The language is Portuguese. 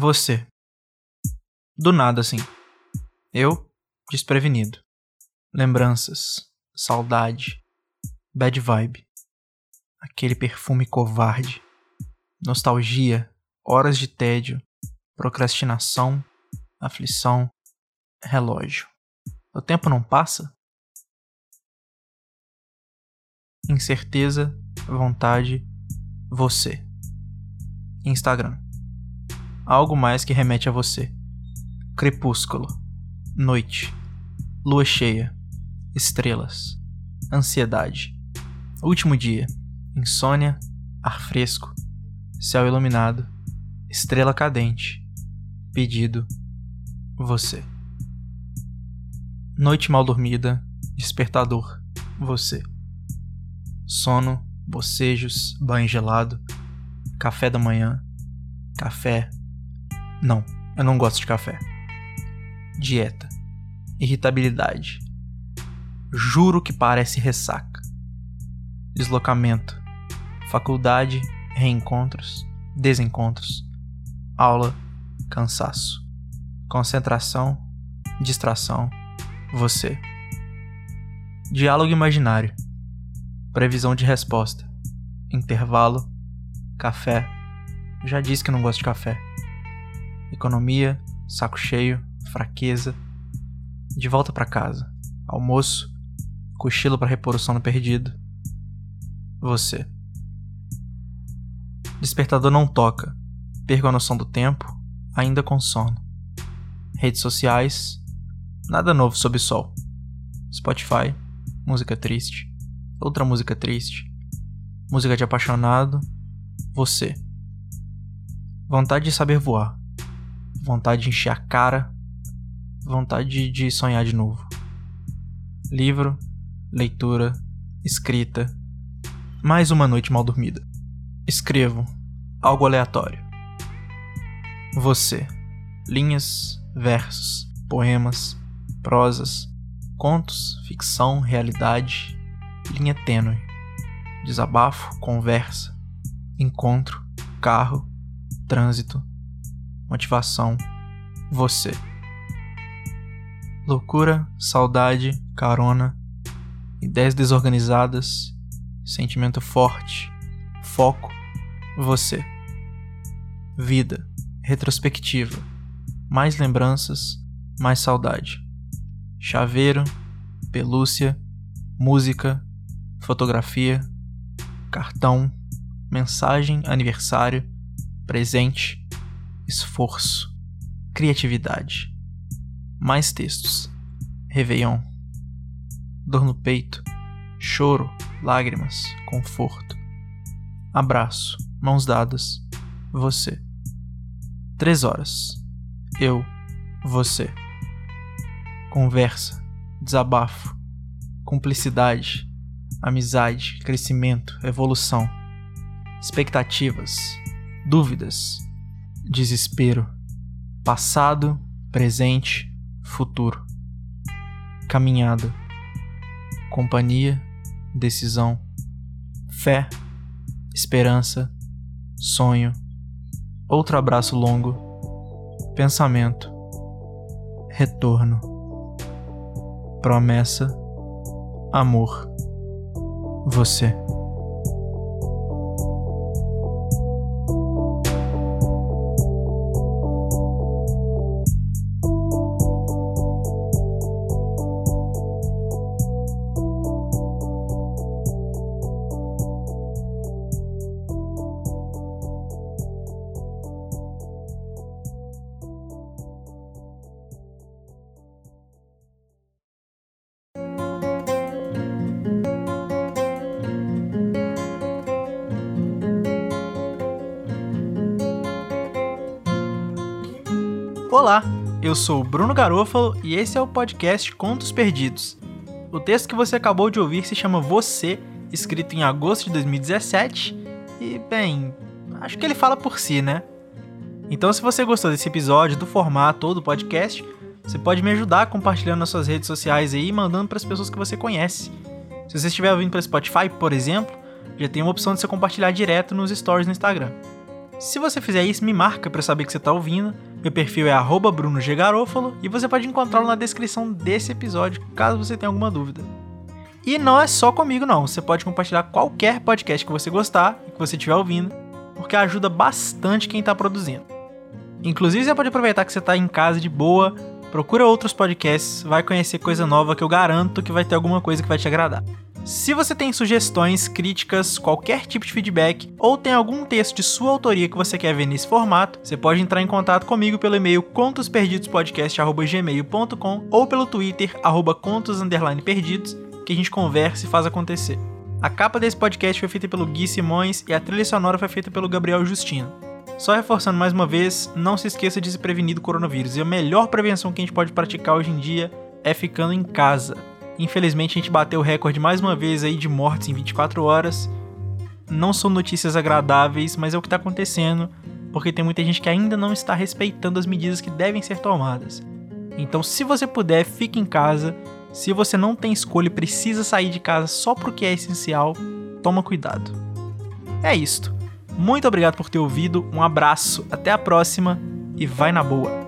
Você. Do nada assim. Eu, desprevenido. Lembranças, saudade, bad vibe. Aquele perfume covarde. Nostalgia, horas de tédio, procrastinação, aflição, relógio. O tempo não passa? Incerteza, vontade, você. Instagram. Algo mais que remete a você. Crepúsculo, noite, lua cheia, estrelas, ansiedade, último dia, insônia, ar fresco, céu iluminado, estrela cadente, pedido, você. Noite mal dormida, despertador, você. Sono, bocejos, banho gelado, café da manhã, café. Não, eu não gosto de café. Dieta, irritabilidade. Juro que parece ressaca. Deslocamento, faculdade, reencontros, desencontros, aula, cansaço, concentração, distração você. Diálogo imaginário. Previsão de resposta. Intervalo. Café. Já disse que não gosto de café. Economia. Saco cheio. Fraqueza. De volta para casa. Almoço. Cochilo para repor o sono perdido. Você. Despertador não toca. Perco a noção do tempo, ainda com sono. Redes sociais, Nada novo sob sol. Spotify, música triste. Outra música triste. Música de apaixonado. Você. Vontade de saber voar. Vontade de encher a cara. Vontade de sonhar de novo. Livro, leitura, escrita. Mais uma noite mal dormida. Escrevo algo aleatório. Você. Linhas, versos, poemas, prosas, contos, ficção, realidade, linha tênue, desabafo, conversa, encontro, carro, trânsito, motivação, você. Loucura, saudade, carona, ideias desorganizadas, sentimento forte, foco, você. Vida, retrospectiva, mais lembranças, mais saudade chaveiro, pelúcia, música, fotografia, cartão, mensagem, aniversário, presente, esforço, criatividade. Mais textos. Réveillon. Dor no peito, choro, lágrimas, conforto. Abraço, mãos dadas, você. Três horas. Eu, você conversa, desabafo, cumplicidade, amizade, crescimento, evolução, expectativas, dúvidas, desespero, passado, presente, futuro, caminhada, companhia, decisão, fé, esperança, sonho, outro abraço longo, pensamento, retorno. Promessa, amor, você. Olá, eu sou o Bruno Garofalo e esse é o podcast Contos Perdidos. O texto que você acabou de ouvir se chama Você, escrito em agosto de 2017, e, bem, acho que ele fala por si, né? Então, se você gostou desse episódio, do formato ou do podcast, você pode me ajudar compartilhando nas suas redes sociais aí e mandando para as pessoas que você conhece. Se você estiver ouvindo pelo Spotify, por exemplo, já tem uma opção de você compartilhar direto nos stories no Instagram. Se você fizer isso, me marca para saber que você está ouvindo. Meu perfil é @brunoggarofalo e você pode encontrá-lo na descrição desse episódio, caso você tenha alguma dúvida. E não é só comigo não, você pode compartilhar qualquer podcast que você gostar e que você estiver ouvindo, porque ajuda bastante quem está produzindo. Inclusive, você pode aproveitar que você está em casa de boa, procura outros podcasts, vai conhecer coisa nova que eu garanto que vai ter alguma coisa que vai te agradar. Se você tem sugestões, críticas, qualquer tipo de feedback ou tem algum texto de sua autoria que você quer ver nesse formato, você pode entrar em contato comigo pelo e-mail contosperdidospodcast@gmail.com ou pelo Twitter @contos_perdidos que a gente conversa e faz acontecer. A capa desse podcast foi feita pelo Gui Simões e a trilha sonora foi feita pelo Gabriel Justino. Só reforçando mais uma vez, não se esqueça de se prevenir do coronavírus. E a melhor prevenção que a gente pode praticar hoje em dia é ficando em casa. Infelizmente a gente bateu o recorde mais uma vez aí de mortes em 24 horas. Não são notícias agradáveis, mas é o que está acontecendo, porque tem muita gente que ainda não está respeitando as medidas que devem ser tomadas. Então, se você puder, fique em casa. Se você não tem escolha e precisa sair de casa só porque é essencial, toma cuidado. É isto. Muito obrigado por ter ouvido, um abraço, até a próxima e vai na boa!